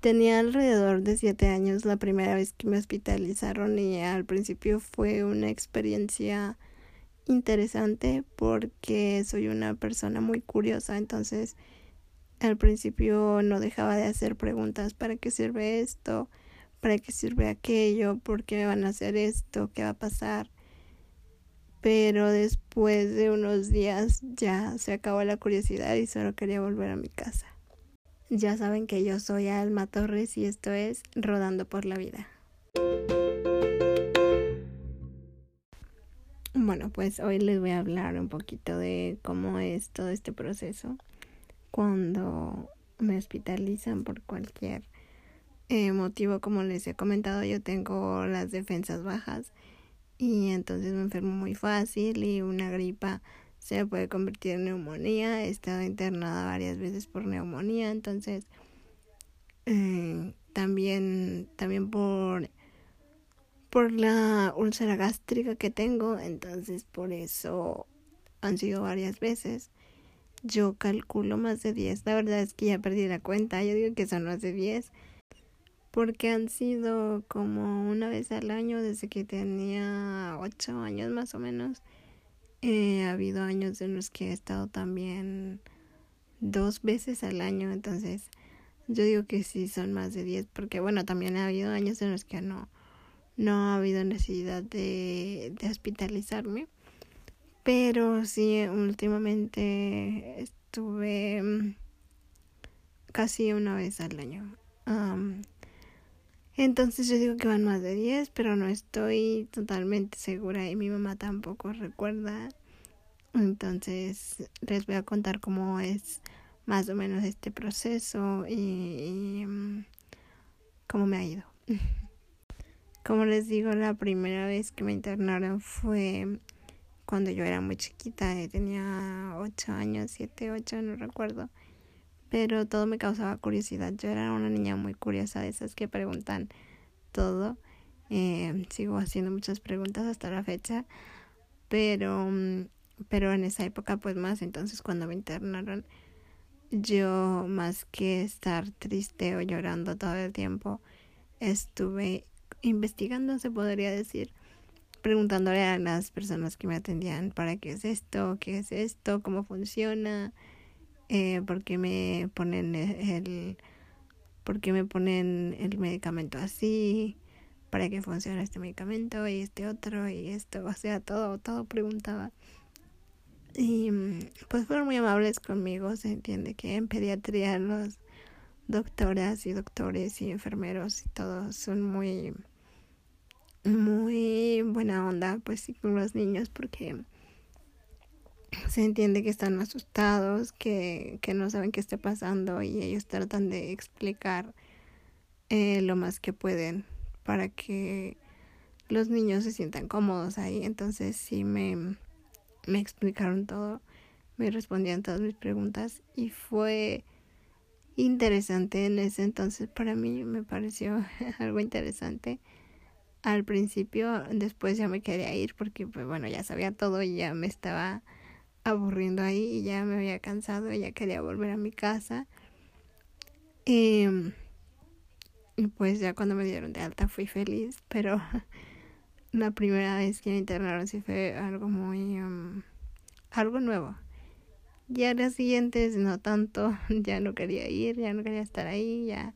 Tenía alrededor de siete años la primera vez que me hospitalizaron y al principio fue una experiencia interesante porque soy una persona muy curiosa, entonces al principio no dejaba de hacer preguntas, ¿para qué sirve esto? ¿Para qué sirve aquello? ¿Por qué me van a hacer esto? ¿Qué va a pasar? Pero después de unos días ya se acabó la curiosidad y solo quería volver a mi casa. Ya saben que yo soy Alma Torres y esto es Rodando por la Vida. Bueno, pues hoy les voy a hablar un poquito de cómo es todo este proceso cuando me hospitalizan por cualquier eh, motivo. Como les he comentado, yo tengo las defensas bajas y entonces me enfermo muy fácil y una gripa se puede convertir en neumonía. He estado internada varias veces por neumonía, entonces eh, también, también por, por la úlcera gástrica que tengo, entonces por eso han sido varias veces. Yo calculo más de 10. La verdad es que ya perdí la cuenta. Yo digo que son más de 10. Porque han sido como una vez al año desde que tenía 8 años más o menos. Eh, ha habido años en los que he estado también dos veces al año, entonces yo digo que sí son más de 10, porque bueno, también ha habido años en los que no, no ha habido necesidad de, de hospitalizarme, pero sí, últimamente estuve mm, casi una vez al año. Entonces yo digo que van más de 10, pero no estoy totalmente segura y mi mamá tampoco recuerda. Entonces les voy a contar cómo es más o menos este proceso y, mm, cómo me ha ido. Como les digo, la primera vez que me internaron fue cuando yo era muy chiquita, eh, tenía 8 años, 7, 8, no recuerdo pero todo me causaba curiosidad. Yo era una niña muy curiosa, de esas que preguntan todo. Eh, sigo haciendo muchas preguntas hasta la fecha, pero, mm, pero en esa época pues más, entonces cuando me internaron, yo más que estar triste o llorando todo el tiempo, estuve investigando, se podría decir, preguntándole a las personas que me atendían para qué es esto, qué es esto, cómo funciona eh, por qué me ponen el, por qué me ponen el medicamento así, para qué funciona este medicamento y este otro y esto, o sea, todo, todo preguntaba. Y pues fueron muy amables conmigo, se entiende que en pediatría los doctoras y doctores y enfermeros y todos son muy muy buena onda pues sí con los niños porque se entiende que están asustados, que, que no saben qué está pasando y ellos tratan de explicar eh, lo más que pueden para que los niños se sientan cómodos ahí. Entonces sí me, me explicaron todo, me respondían todas mis preguntas y fue interesante en ese entonces para mí me pareció algo interesante al principio después ya me quería ir porque pues bueno ya sabía todo y ya me estaba aburriendo ahí y ya me había cansado, ya quería volver a mi casa. Em, y, pues ya cuando me dieron de alta fui feliz, pero la primera vez que me internaron sí fue algo muy... Em, algo nuevo. Ya las siguientes no tanto, ya no quería ir, ya no quería estar ahí, ya...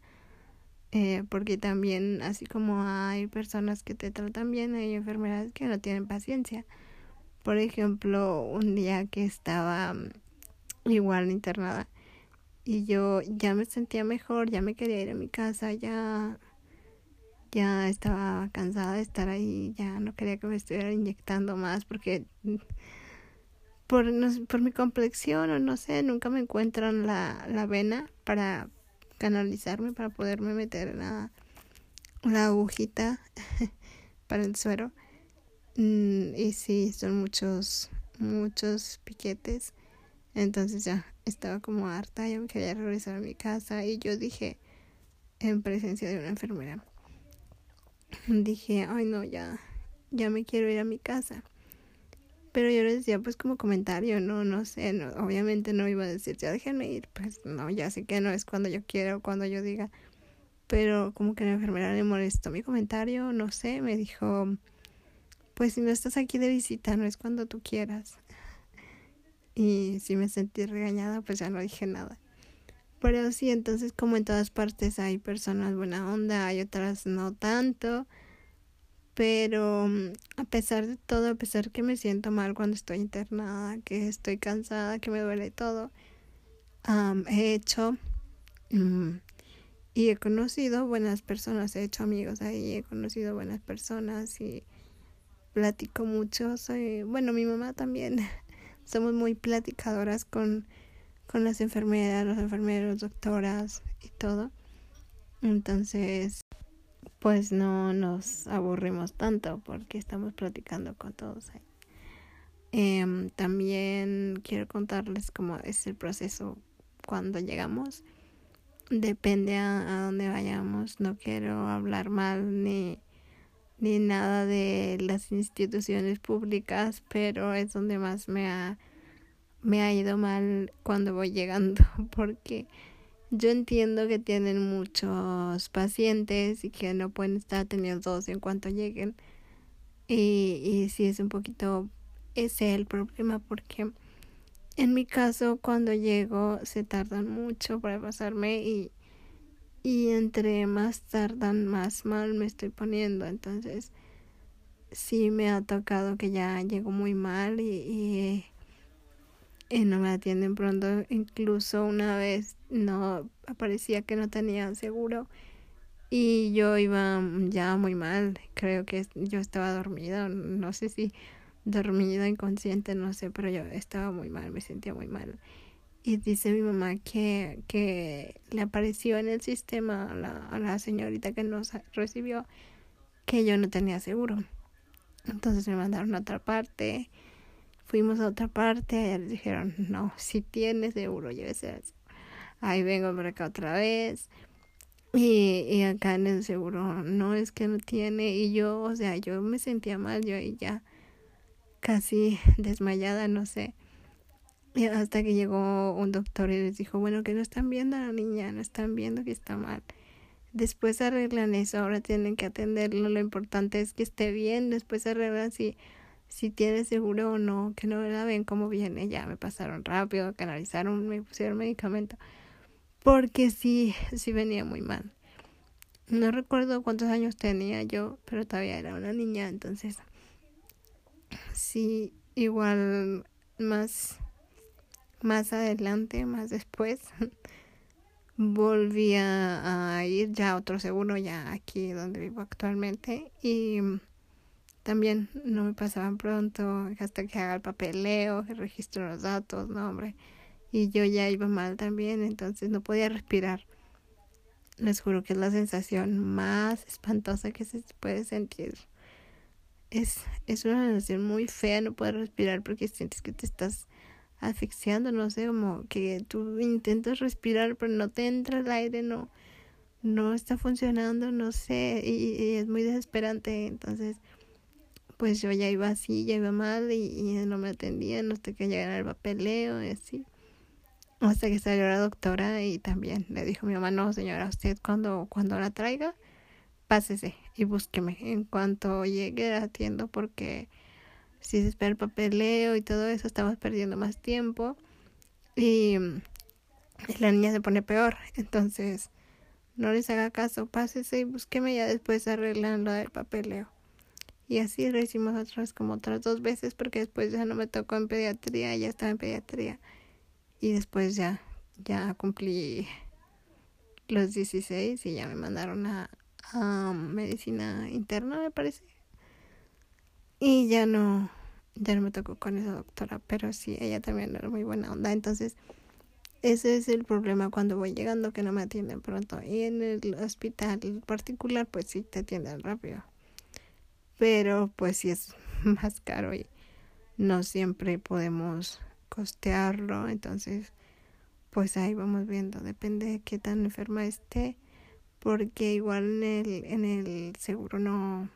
Eh, porque también, así como hay personas que te tratan bien, hay enfermedades que no tienen paciencia. Por ejemplo, un día que estaba mm, igual internada y yo ya me sentía mejor, ya me quería ir a mi casa, ya ya estaba cansada de estar ahí, ya no quería que me estuviera inyectando más porque mm, por, por mi complexión o no sé, nunca me encuentran la, la vena para canalizarme, para poderme meter la, la agujita para el suero. Mm, y sí, son muchos, muchos piquetes. Entonces ya estaba como harta, yo me quería regresar a mi casa y yo dije, en presencia de una enfermera, dije, ay no, ya, ya me quiero ir a mi casa. Pero yo les decía pues como comentario, no, no sé, no, obviamente no iba a decir, ya déjenme ir, pues no, ya sé que no es cuando yo quiera o cuando yo diga. pero como que la enfermera le molestó mi comentario, no sé, me dijo, pues si no estás aquí de visita, no es cuando tú quieras. Y si me sentí regañada, pues ya no dije nada. Pero sí, entonces como en todas partes hay personas buena onda, hay otras no tanto. Pero mm, a pesar de todo, a pesar que me siento mal cuando estoy internada, que estoy cansada, que me duele todo, he hecho mm, y he conocido buenas personas, he hecho amigos ahí, he conocido buenas personas y platico mucho. Soy, bueno, mi mamá también. Somos muy platicadoras con con las enfermeras, los enfermeros, doctoras y todo. Entonces, pues no nos aburrimos tanto porque estamos platicando con todos ahí. Em, también quiero contarles cómo es el proceso cuando llegamos. Depende a, a dónde vayamos. No quiero hablar mal ni, ni nada de las instituciones públicas, pero es donde más me ha me ha ido mal cuando voy llegando porque yo entiendo que tienen muchos pacientes y que no pueden estar teniendo dos en cuanto lleguen y, y sí es un poquito ese el problema porque en mi caso cuando llego se tardan mucho para pasarme y y entre más tardan más mal me estoy poniendo entonces sí me ha tocado que ya llego muy mal y, y no me atienden pronto. Incluso una vez no aparecía que no tenía seguro y yo iba ya muy mal. Creo que yo estaba dormida, no sé si dormida, inconsciente, no sé, pero yo estaba muy mal, me sentía muy mal. Y dice mi mamá que, que le apareció en el sistema a la, a la señorita que nos recibió que yo no tenía seguro. Entonces me mandaron a otra parte Fuimos a otra parte, y les dijeron, no, si tienes seguro, llévese eso. Ahí vengo por acá otra vez. Y, y acá en el seguro, no es que no tiene. Y yo, o sea, yo me sentía mal, yo ahí ya casi desmayada, no sé. Hasta que llegó un doctor y les dijo, bueno, que no están viendo a la niña, no están viendo que está mal. Después arreglan eso, ahora tienen que atenderlo, lo importante es que esté bien, después arreglan si si tiene seguro o no, que no la ven cómo viene, ya me pasaron rápido, canalizaron, me pusieron medicamento, porque sí, sí venía muy mal. No recuerdo cuántos años tenía yo, pero todavía era una niña, entonces sí, igual más más adelante, más después, volví a, ir ya a otro seguro, ya aquí donde vivo actualmente, y también no me pasaban pronto hasta que haga el papeleo, que registro los datos, no hombre. Y yo ya iba mal también, entonces no podía respirar. Les juro que es la sensación más espantosa que se puede sentir. Es, es una sensación muy fea no poder respirar porque sientes que te estás asfixiando, no sé, como que tú intentas respirar pero no te entra el aire, no, no está funcionando, no sé, y, y es muy desesperante, entonces pues yo ya iba así, ya iba mal y, no me atendían hasta que llegara el papeleo y así. Hasta que salió la doctora y también le dijo mi mamá, no señora, usted cuando, cuando la traiga, pásese y búsqueme. En cuanto llegue la atiendo porque si se espera el papeleo y todo eso, estamos perdiendo más tiempo. Y la niña se pone peor. Entonces, no les haga caso, pásese y búsqueme, ya después arreglan lo del papeleo. Y así lo hicimos otras como otras dos veces porque después ya no me tocó en pediatría, ya estaba en pediatría. Y después ya, ya cumplí los 16 y ya me mandaron a, a medicina interna, me parece. Y ya no, ya no me tocó con esa doctora, pero sí, ella también era muy buena onda. Entonces, ese es el problema cuando voy llegando, que no me atienden pronto. Y en el hospital particular, pues sí, te atienden rápido pero pues sí es más caro y no siempre podemos costearlo, entonces pues ahí vamos viendo, depende de qué tan enferma esté, porque igual en el, en el seguro no,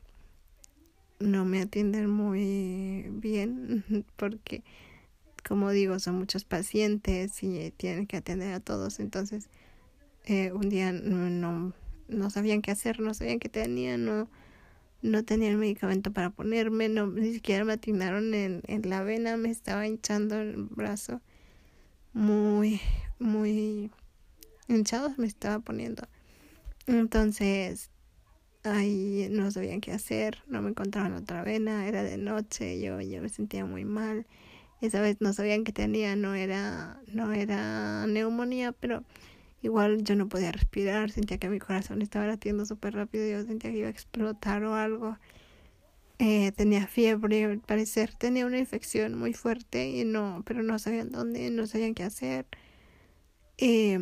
no me atienden muy bien, porque como digo, son muchos pacientes y tienen que atender a todos, entonces eh, un día no, no sabían qué hacer, no sabían qué tenía, no, no tenía el medicamento para ponerme, no, ni siquiera me atinaron en, en la vena, me estaba hinchando el brazo muy, muy hinchado me estaba poniendo. Entonces, ahí no sabían qué hacer, no me encontraban otra vena, era de noche, yo, me sentía muy mal. Esa vez no sabían que tenía, no era, no era neumonía, pero igual yo no podía respirar, sentía que mi corazón estaba latiendo súper rápido, yo sentía que iba a explotar o algo. Eh, tenía fiebre, al parecer tenía una infección muy fuerte y no, pero no sabían dónde, no sabían qué hacer. Eh,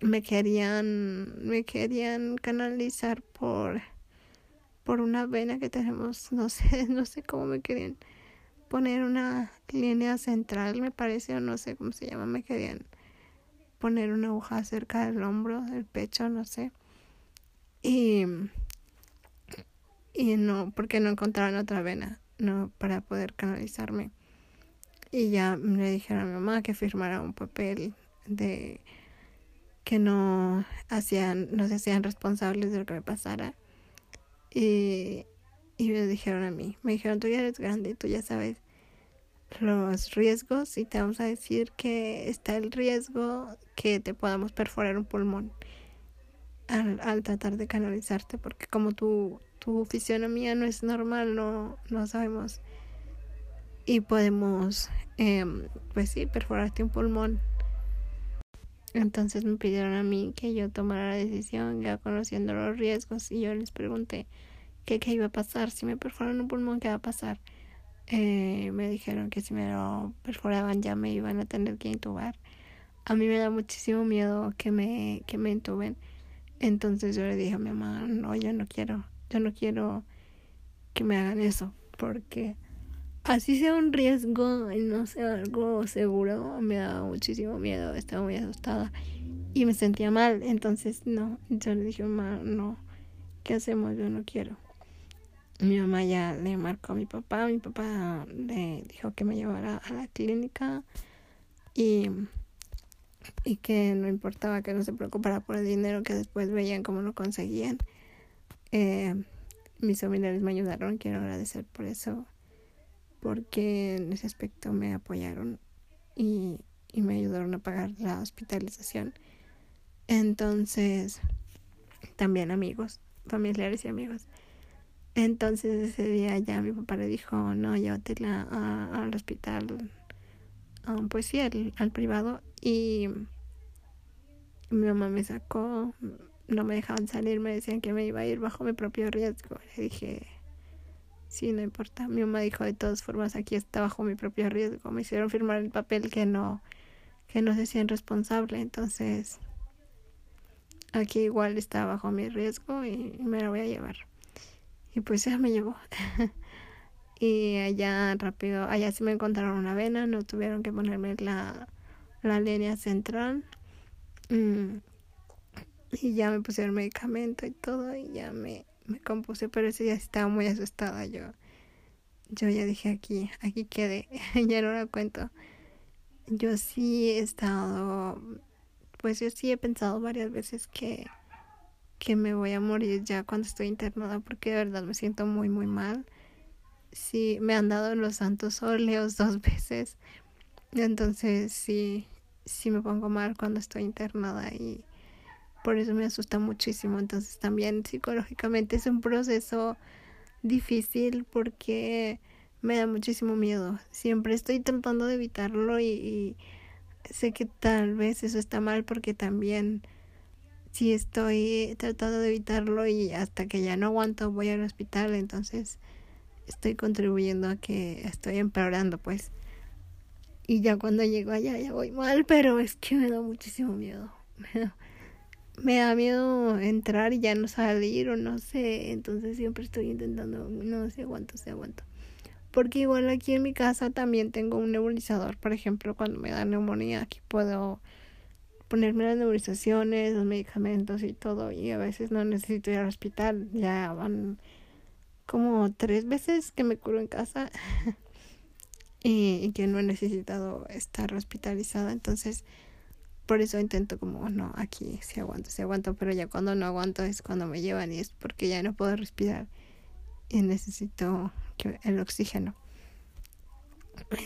me querían, me querían canalizar por, por una vena que tenemos, no sé, no sé cómo me querían poner una línea central, me parece, o no sé cómo se llama, me querían poner una aguja cerca del hombro, del pecho, no sé. Y, y no, porque no encontraban otra vena, no, para poder canalizarme. Y ya me dijeron a mi mamá que firmara un papel de que no hacían, no se hacían responsables de lo que me pasara. Y, y me dijeron a mí, me dijeron, tú ya eres grande, tú ya sabes los riesgos y te vamos a decir que está el riesgo que te podamos perforar un pulmón al, al tratar de canalizarte porque como tu, tu fisionomía no es normal, no, no sabemos y podemos, eh, pues sí, perforarte un pulmón entonces me pidieron a mí que yo tomara la decisión, ya conociendo los riesgos, y yo les pregunté qué, iba a pasar, si me perforan un pulmón, qué va a pasar. Eh, me dijeron que si me lo perforaban ya me iban a tener que intubar. A mí me da muchísimo miedo que me, que me intuben. Entonces yo le dije a mi mamá, no, yo no quiero, yo no quiero que me hagan eso, porque así sea un riesgo y no sea algo seguro, me daba muchísimo miedo, estaba muy asustada y me sentía mal, entonces no, yo le dije, mamá, no, ¿qué hacemos? Yo no quiero. Mi mamá ya le marcó a mi papá, mi papá le dijo que me llevara a la clínica y, y que no importaba que no se preocupara por el dinero que después veían cómo lo conseguían. Eh, mis familiares me ayudaron, quiero agradecer por eso porque en ese aspecto me apoyaron y, me ayudaron a pagar la hospitalización. Entonces, también amigos, familiares y amigos. Entonces ese día ya mi papá le dijo, no, llévatela al hospital, pues sí, al, privado. Y mi mamá me sacó, no me dejaban salir, me decían que me iba a ir bajo mi propio riesgo. Le dije, Sí, no importa. Mi mamá dijo, de todas formas, aquí está bajo mi propio riesgo. Me hicieron firmar el papel que no, que no se hacían responsable. Entonces, aquí igual está bajo mi riesgo y me la voy a llevar. Y pues ya me llevó. y allá rápido, allá sí me encontraron una vena, no tuvieron que ponerme la, la línea central. Mm, y ya me pusieron medicamento y todo y ya me me compuse, pero ese día estaba muy asustada yo. Yo ya dije aquí, aquí quedé, ya no la cuento. Yo sí he estado, pues yo sí he pensado varias veces que, que me voy a morir ya cuando estoy internada porque de verdad me siento muy, muy mal. Sí, me han dado los santos óleos dos veces. Entonces sí, sí me pongo mal cuando estoy internada y por eso me asusta muchísimo. Entonces también psicológicamente es un proceso difícil porque me da muchísimo miedo. Siempre estoy tratando de evitarlo y, sé que tal vez eso está mal porque también si estoy tratando de evitarlo y hasta que ya no aguanto voy al hospital, entonces estoy contribuyendo a que estoy empeorando pues. Y ya cuando llego allá ya voy mal, pero es que me da muchísimo miedo. me da miedo entrar y ya no salir o no sé, entonces siempre estoy intentando, no sé, aguanto, sé, aguanto. Porque igual aquí en mi casa también tengo un nebulizador, por ejemplo, cuando me da neumonía, aquí puedo ponerme las nebulizaciones, los medicamentos y todo, y a veces no necesito ir al hospital, ya van como tres veces que me curo en casa y, y que no he necesitado estar hospitalizada, entonces por eso intento como, no, aquí sí aguanto, sí aguanto, pero ya cuando no aguanto es cuando me llevan y es porque ya no puedo respirar y necesito el oxígeno.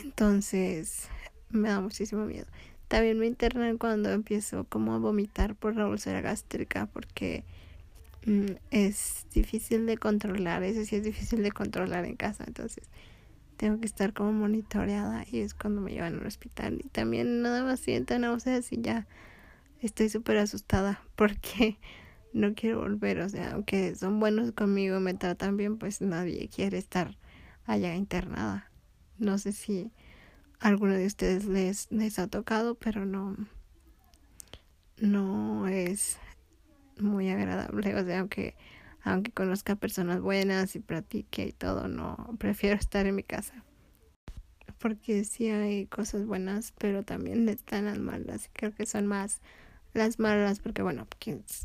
Entonces me da muchísimo miedo. También me internan cuando empiezo como a vomitar por la úlcera gástrica porque mm, es difícil de controlar, eso sí es difícil de controlar en casa, entonces tengo que estar como monitoreada y es cuando me llevan al hospital. Y también nada más siento náuseas y ya estoy súper asustada porque no quiero volver, o sea, aunque son buenos conmigo, me tratan bien, pues nadie quiere estar allá internada. No sé si alguno de ustedes les, les ha tocado, pero no, no es muy agradable. O sea, aunque, aunque conozca personas buenas y practique y todo, no, prefiero estar en mi casa. Porque sí hay cosas buenas, pero también están las malas. Y creo que son más las malas, porque bueno,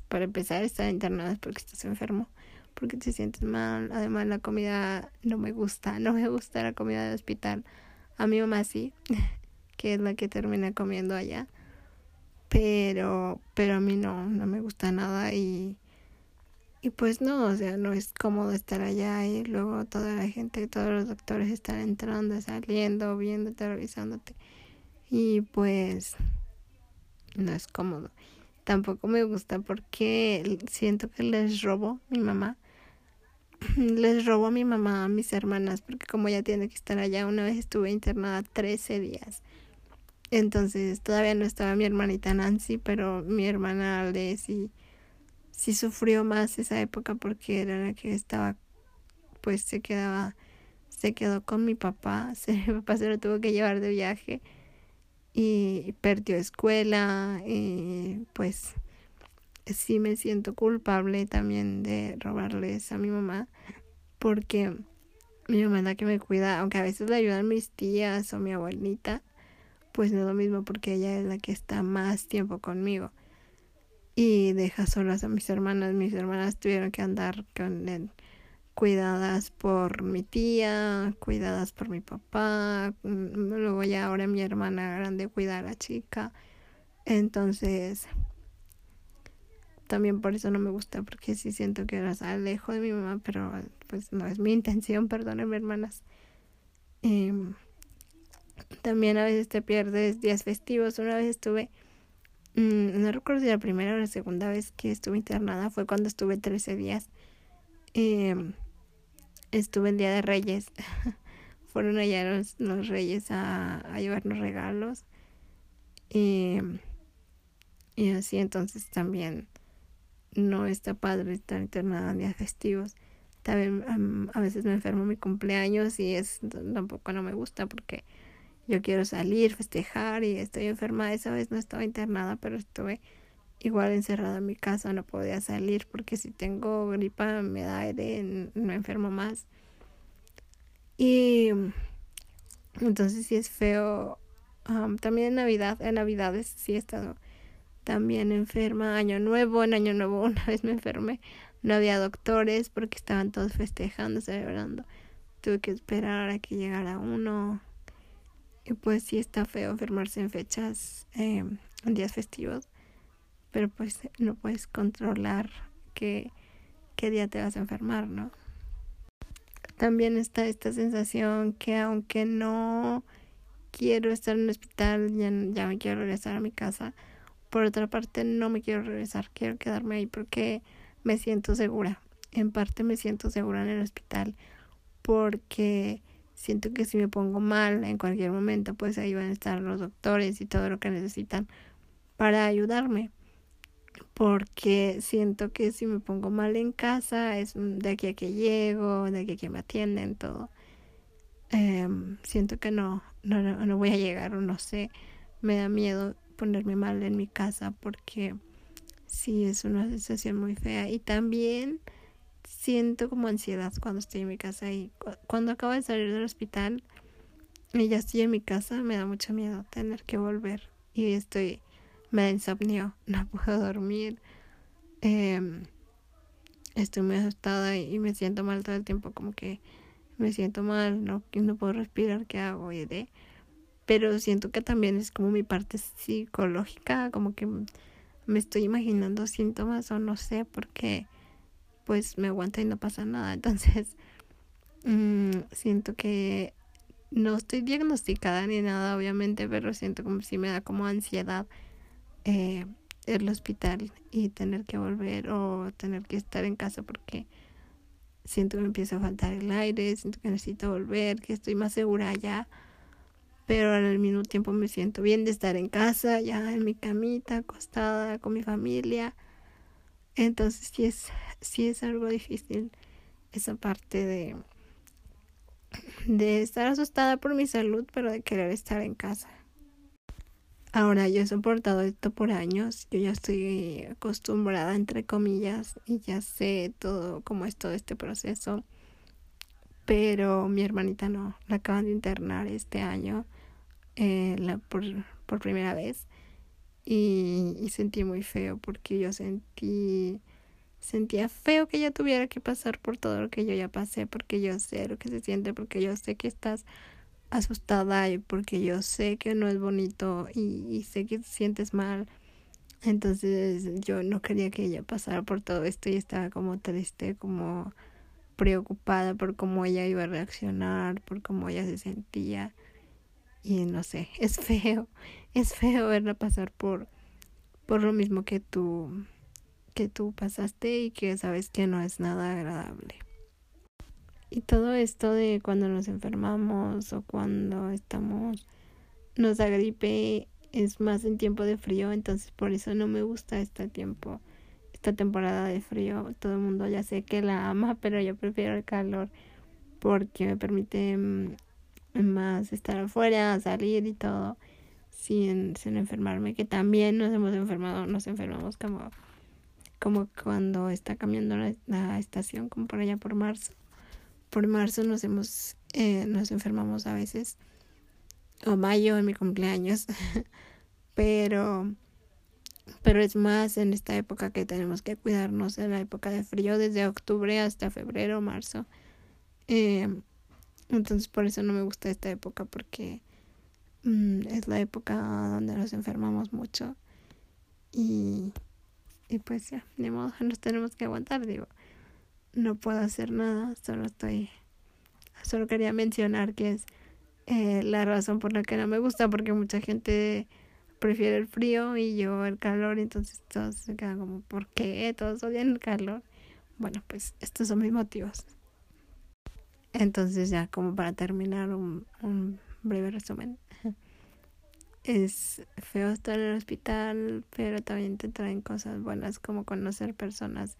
para empezar estar internada es porque estás enfermo, porque te sientes mal. Además la comida no me gusta, no me gusta la comida del hospital a mi mamá sí, que es la que termina comiendo allá. Pero, pero a mí no, no me gusta nada y, y pues no, o sea, no es cómodo estar allá y luego toda la gente, todos los doctores están entrando, saliendo, viéndote, revisándote. Y pues no es cómodo. Tampoco me gusta porque siento que les robo mi mamá les robo a mi mamá, a mis hermanas, porque como ya tiene que estar allá, una vez estuve internada 13 días. Entonces todavía no estaba mi hermanita Nancy, pero mi hermana Les sí, sí sufrió más esa época porque era la que estaba, pues se quedaba, se quedó con mi papá, se, mi papá se lo tuvo que llevar de viaje y perdió escuela y pues sí me siento culpable también de robarles a mi mamá porque mi mamá es la que me cuida, aunque a veces le ayudan mis tías o mi abuelita, pues no es lo mismo porque ella es la que está más tiempo conmigo y deja solas a mis hermanas. Mis hermanas tuvieron que andar con él, cuidadas por mi tía, cuidadas por mi papá, mm, luego ya ahora mi hermana grande cuida a la chica. Entonces, también por eso no me gusta, porque sí siento que las alejo de mi mamá, pero pues no es mi intención, perdónenme hermanas. Em, también a veces te pierdes días festivos. Una vez estuve, no recuerdo si la primera o la segunda vez que estuve internada fue cuando estuve 13 días. Em, estuve el Día de Reyes. Fueron allá los, los reyes a, a, llevarnos regalos. Em, y así entonces también no está padre estar internada en días festivos. También a veces me enfermo mi cumpleaños y es tampoco no me gusta porque yo quiero salir, festejar y estoy enferma. Esa vez no estaba internada, pero estuve igual encerrada en mi casa, no podía salir porque si tengo gripa me da aire, me enfermo más. Y entonces sí es feo. también en Navidad, en Navidades sí he estado también enferma. Año Nuevo, en Año Nuevo una vez me enfermé. No había doctores porque estaban todos festejando, celebrando. Tuve que esperar a que llegara uno. Y pues sí está feo enfermarse en fechas, eh, en días festivos. Pero pues no puedes controlar qué, qué día te vas a enfermar, ¿no? También está esta sensación que aunque no quiero estar en el hospital, ya, ya me quiero regresar a mi casa por otra parte, no me quiero regresar, quiero quedarme ahí porque me siento segura. En parte me siento segura en el hospital porque siento que si me pongo mal en cualquier momento, pues ahí van a estar los doctores y todo lo que necesitan para ayudarme. Porque siento que si me pongo mal en casa, es de aquí a que llego, de aquí a que me atienden, todo. Em, siento que no, no, no voy a llegar o no sé, me da miedo ponerme mal en mi casa porque sí es una sensación muy fea y también siento como ansiedad cuando estoy en mi casa y cuando acabo de salir del hospital y ya estoy en mi casa me da mucho miedo tener que volver y estoy me da insomnio no puedo dormir em, estoy muy asustada y me siento mal todo el tiempo como que me siento mal no no puedo respirar qué hago y de pero siento que también es como mi parte psicológica, como que me estoy imaginando síntomas o no sé, porque pues me aguanta y no pasa nada. Entonces, mmm, siento que no estoy diagnosticada ni nada, obviamente, pero siento como si me da como ansiedad eh, el hospital y tener que volver o tener que estar en casa porque siento que me empieza a faltar el aire, siento que necesito volver, que estoy más segura ya, pero al mismo tiempo me siento bien de estar en casa, ya en mi camita, acostada con mi familia. Entonces sí es, sí es algo difícil esa parte de, de estar asustada por mi salud, pero de querer estar en casa. Ahora yo he soportado esto por años, yo ya estoy acostumbrada entre comillas y ya sé todo cómo es todo este proceso, pero mi hermanita no, la acaban de internar este año eh, por, por primera vez y, y sentí muy feo porque yo sentí sentía feo que ella tuviera que pasar por todo lo que yo ya pasé porque yo sé lo que se siente porque yo sé que estás asustada y porque yo sé que no es bonito y, sé que te sientes mal. Entonces yo no quería que ella pasara por todo esto y estaba como triste, como preocupada por cómo ella iba a reaccionar, por cómo ella se sentía. Y no sé, es feo, es feo verla pasar por, por lo mismo que tú, que tú pasaste y que sabes que no es nada agradable. Y todo esto de cuando nos enfermamos o cuando estamos, nos da gripe, es más en tiempo de frío, entonces por eso no me gusta este tiempo, esta temporada de frío. Todo el mundo ya sé que la ama, pero yo prefiero el calor porque me permite mm, más estar afuera, salir y todo sin, sin enfermarme, que también nos hemos enfermado, nos enfermamos como, como cuando está cambiando la, la estación, como por allá por marzo. Por marzo nos hemos eh, nos enfermamos a veces o mayo en mi cumpleaños. Pero pero es más en esta época que tenemos que cuidarnos en la época de frío desde octubre hasta febrero marzo. Eh, entonces por eso no me gusta esta época porque es la época donde nos enfermamos mucho y y pues ya de nos tenemos que aguantar digo no puedo hacer nada, solo estoy, solo quería mencionar que es eh, la razón por la que no me gusta, porque mucha gente prefiere el frío y yo el calor, entonces todos se quedan como, ¿por qué? Todos odian el calor. Bueno, pues estos son mis motivos. Entonces ya como para terminar un, un breve resumen. Es feo estar en el hospital, pero también te traen cosas buenas como conocer personas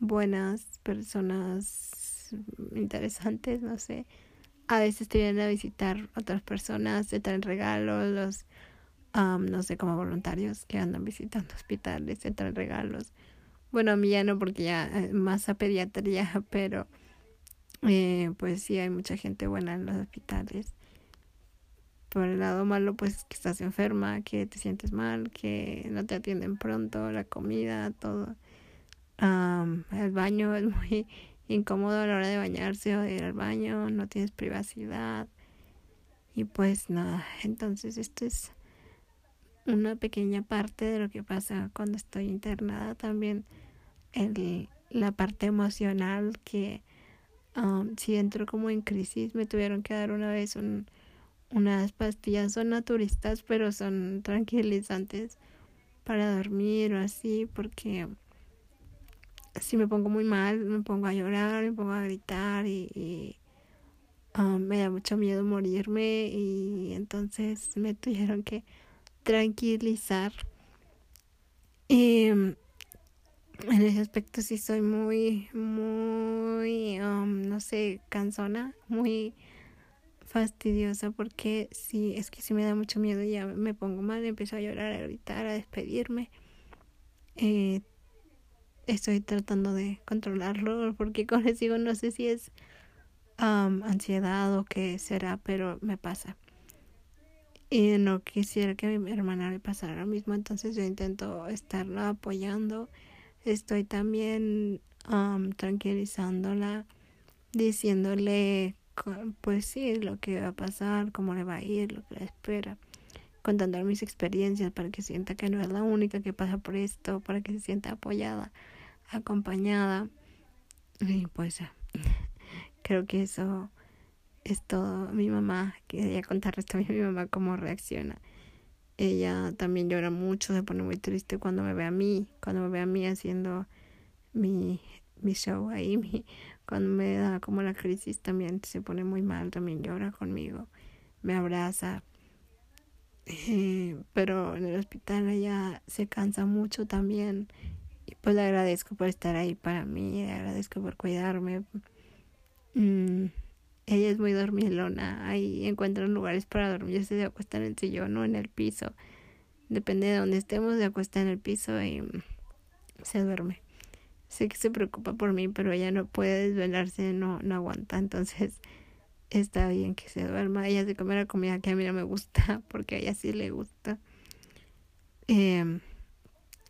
buenas, personas interesantes, no sé. A veces te vienen a visitar otras personas, te traen regalos, los, no sé, como voluntarios que andan visitando hospitales, te traen regalos. Bueno, a mí ya no, porque ya eh, más a pediatría, pero eh, pues sí hay mucha gente buena en los hospitales. Por el lado malo, pues que estás enferma, que te sientes mal, que no te atienden pronto, la comida, todo el baño es muy incómodo a la hora de bañarse o de ir al baño, no tienes privacidad. Y pues nada, entonces esto es una pequeña parte de lo que pasa cuando estoy internada. También el, la parte emocional que si entro como en crisis me tuvieron que dar una vez un, unas pastillas, son naturistas, pero son tranquilizantes para dormir o así, porque si me pongo muy mal, me pongo a llorar, me pongo a gritar y, um, me da mucho miedo morirme y entonces me tuvieron que tranquilizar. Y um, en ese aspecto sí soy muy, muy, um, no sé, cansona, muy fastidiosa porque sí, es que sí me da mucho miedo ya me pongo mal, empiezo a llorar, a gritar, a despedirme. Eh, estoy tratando de controlarlo porque como les digo no sé si es ansiedad o qué será pero me pasa y no quisiera que a mi hermana le pasara lo mismo entonces yo intento estarla apoyando estoy también tranquilizándola diciéndole pues sí, lo que va a pasar, cómo le va a ir, lo que le espera, contando mis experiencias para que sienta que no es la única que pasa por esto, para que se sienta apoyada, acompañada. Y pues creo que eso es todo. Mi mamá, quería contarles también a mi mamá cómo reacciona. Ella también llora mucho, se pone muy triste cuando me ve a mí, cuando me ve a mí haciendo mi, mi show ahí, mi, cuando me da como la crisis también se pone muy mal, también llora conmigo, me abraza. Eh, pero en el hospital ella se cansa mucho también y pues le agradezco por estar ahí para mí, le agradezco por cuidarme. Mm, ella es muy dormilona, ahí encuentran lugares para dormir, se acuesta en el sillón o en el piso, depende de donde estemos, se acuesta en el piso y se duerme sé que se preocupa por mí, pero ella no puede desvelarse, no, no aguanta, entonces está bien que se duerma. Ella se come la comida que a mí no me gusta, porque a ella sí le gusta. Eh,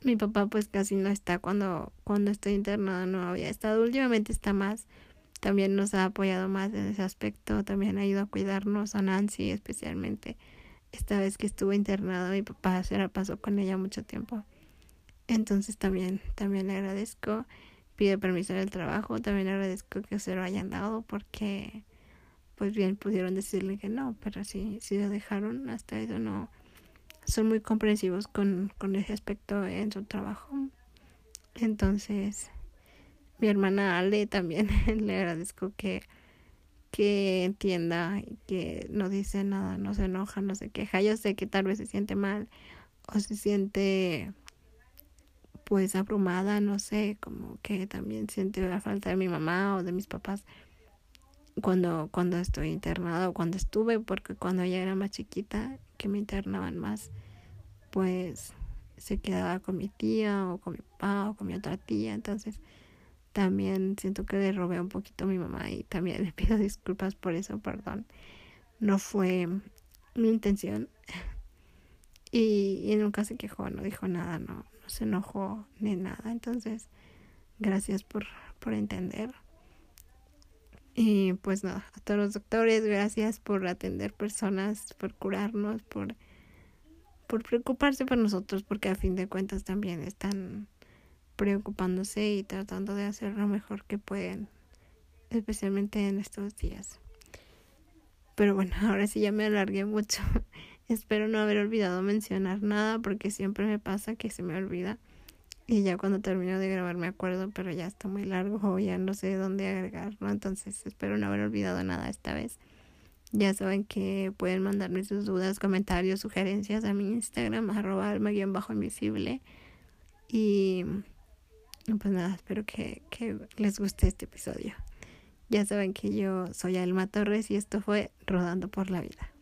mi papá pues casi no está cuando, cuando estoy internada, no había estado, últimamente está más, también nos ha apoyado más en ese aspecto, también ha ido a cuidarnos, a Nancy especialmente. Esta vez que estuvo internado, mi papá se la pasó con ella mucho tiempo. Entonces también, también le agradezco. Pide permiso en el trabajo. También agradezco que se lo hayan dado porque pues bien pudieron decirle que no, pero sí, sí lo dejaron, hasta eso no. Son muy comprensivos con, con ese aspecto en su trabajo. Entonces, mi hermana Ale también le agradezco que, que entienda y que no dice nada, no se enoja, no se queja. Yo sé que tal vez se siente mal o se siente pues abrumada, no sé, como que también siente la falta de mi mamá o de mis papás cuando, cuando estoy internada o cuando estuve, porque cuando ella era más chiquita, que me internaban más, pues se quedaba con mi tía o con mi papá o con mi otra tía, entonces también siento que le robé un poquito a mi mamá y también le pido disculpas por eso, perdón, no fue mi intención. Y, y nunca se quejó, no dijo nada, no se enojó ni nada. Entonces, gracias por, por entender. Y pues nada, a todos los doctores, gracias por atender personas, por curarnos, por, por preocuparse por nosotros, porque a fin de cuentas también están preocupándose y tratando de hacer lo mejor que pueden, especialmente en estos días. Pero bueno, ahora sí ya me alargué mucho. Espero no haber olvidado mencionar nada porque siempre me pasa que se me olvida. Y ya cuando termino de grabar me acuerdo, pero ya está muy largo o ya no sé dónde agregar, ¿no? Entonces espero no haber olvidado nada esta vez. Ya saben que pueden mandarme sus dudas, comentarios, sugerencias a mi Instagram, arroba alma-invisible. Y pues nada, espero que, que les guste este episodio. Ya saben que yo soy Alma Torres y esto fue Rodando por la Vida.